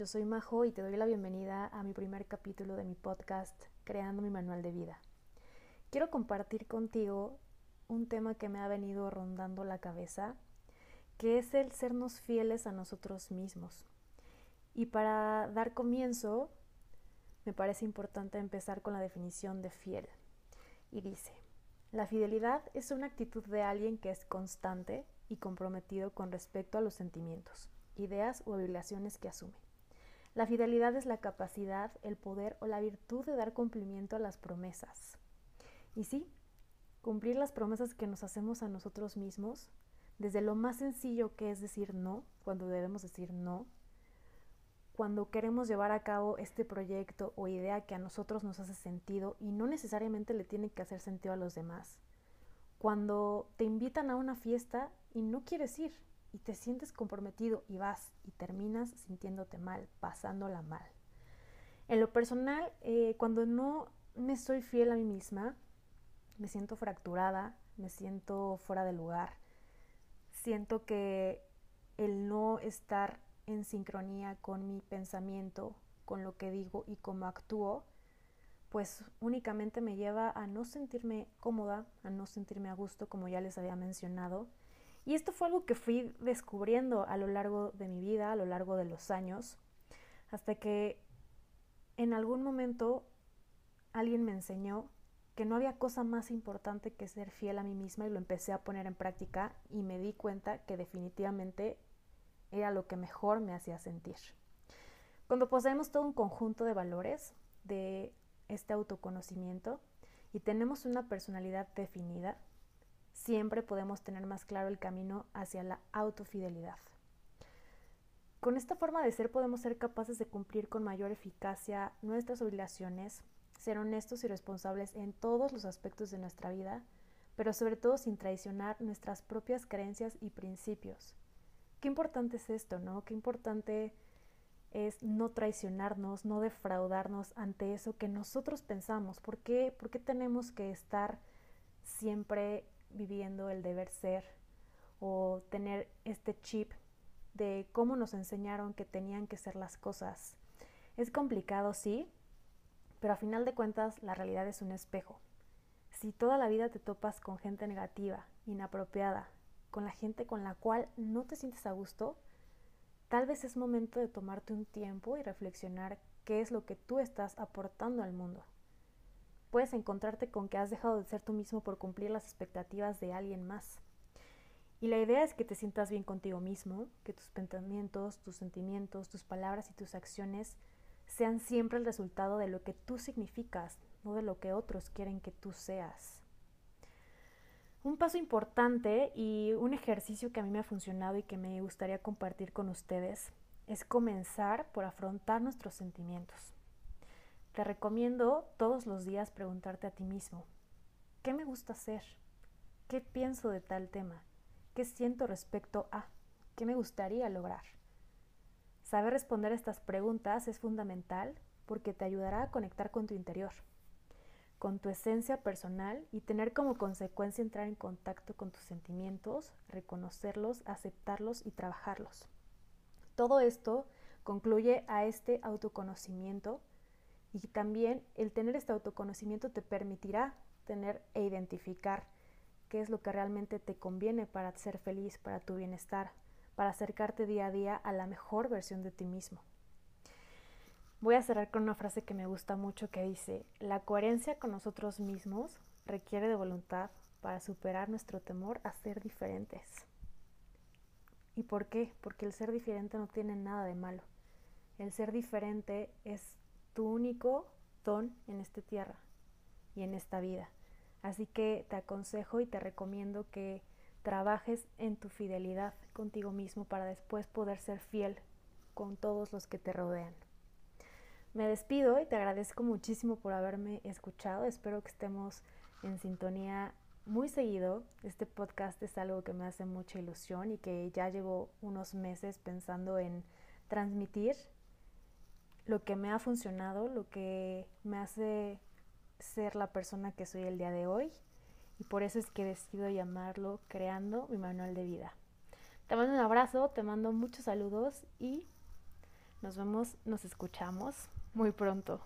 yo soy Majo y te doy la bienvenida a mi primer capítulo de mi podcast Creando mi Manual de Vida. Quiero compartir contigo un tema que me ha venido rondando la cabeza, que es el sernos fieles a nosotros mismos. Y para dar comienzo, me parece importante empezar con la definición de fiel. Y dice, la fidelidad es una actitud de alguien que es constante y comprometido con respecto a los sentimientos ideas o obligaciones que asume. La fidelidad es la capacidad, el poder o la virtud de dar cumplimiento a las promesas. Y sí, cumplir las promesas que nos hacemos a nosotros mismos, desde lo más sencillo que es decir no, cuando debemos decir no, cuando queremos llevar a cabo este proyecto o idea que a nosotros nos hace sentido y no necesariamente le tiene que hacer sentido a los demás, cuando te invitan a una fiesta y no quieres ir, y te sientes comprometido y vas y terminas sintiéndote mal, pasándola mal. En lo personal, eh, cuando no me soy fiel a mí misma, me siento fracturada, me siento fuera de lugar, siento que el no estar en sincronía con mi pensamiento, con lo que digo y cómo actúo, pues únicamente me lleva a no sentirme cómoda, a no sentirme a gusto, como ya les había mencionado, y esto fue algo que fui descubriendo a lo largo de mi vida, a lo largo de los años, hasta que en algún momento alguien me enseñó que no había cosa más importante que ser fiel a mí misma y lo empecé a poner en práctica y me di cuenta que definitivamente era lo que mejor me hacía sentir. Cuando poseemos todo un conjunto de valores de este autoconocimiento y tenemos una personalidad definida, siempre podemos tener más claro el camino hacia la autofidelidad. Con esta forma de ser podemos ser capaces de cumplir con mayor eficacia nuestras obligaciones, ser honestos y responsables en todos los aspectos de nuestra vida, pero sobre todo sin traicionar nuestras propias creencias y principios. Qué importante es esto, ¿no? Qué importante es no traicionarnos, no defraudarnos ante eso que nosotros pensamos. ¿Por qué, ¿Por qué tenemos que estar siempre viviendo el deber ser o tener este chip de cómo nos enseñaron que tenían que ser las cosas. Es complicado, sí, pero a final de cuentas la realidad es un espejo. Si toda la vida te topas con gente negativa, inapropiada, con la gente con la cual no te sientes a gusto, tal vez es momento de tomarte un tiempo y reflexionar qué es lo que tú estás aportando al mundo puedes encontrarte con que has dejado de ser tú mismo por cumplir las expectativas de alguien más. Y la idea es que te sientas bien contigo mismo, que tus pensamientos, tus sentimientos, tus palabras y tus acciones sean siempre el resultado de lo que tú significas, no de lo que otros quieren que tú seas. Un paso importante y un ejercicio que a mí me ha funcionado y que me gustaría compartir con ustedes es comenzar por afrontar nuestros sentimientos. Te recomiendo todos los días preguntarte a ti mismo, ¿qué me gusta hacer? ¿Qué pienso de tal tema? ¿Qué siento respecto a? ¿Qué me gustaría lograr? Saber responder estas preguntas es fundamental porque te ayudará a conectar con tu interior, con tu esencia personal y tener como consecuencia entrar en contacto con tus sentimientos, reconocerlos, aceptarlos y trabajarlos. Todo esto concluye a este autoconocimiento y también el tener este autoconocimiento te permitirá tener e identificar qué es lo que realmente te conviene para ser feliz, para tu bienestar, para acercarte día a día a la mejor versión de ti mismo. Voy a cerrar con una frase que me gusta mucho que dice, la coherencia con nosotros mismos requiere de voluntad para superar nuestro temor a ser diferentes. ¿Y por qué? Porque el ser diferente no tiene nada de malo. El ser diferente es tu único don en esta tierra y en esta vida. Así que te aconsejo y te recomiendo que trabajes en tu fidelidad contigo mismo para después poder ser fiel con todos los que te rodean. Me despido y te agradezco muchísimo por haberme escuchado. Espero que estemos en sintonía muy seguido. Este podcast es algo que me hace mucha ilusión y que ya llevo unos meses pensando en transmitir lo que me ha funcionado, lo que me hace ser la persona que soy el día de hoy y por eso es que decido llamarlo Creando mi manual de vida. Te mando un abrazo, te mando muchos saludos y Nos vemos, nos escuchamos muy pronto.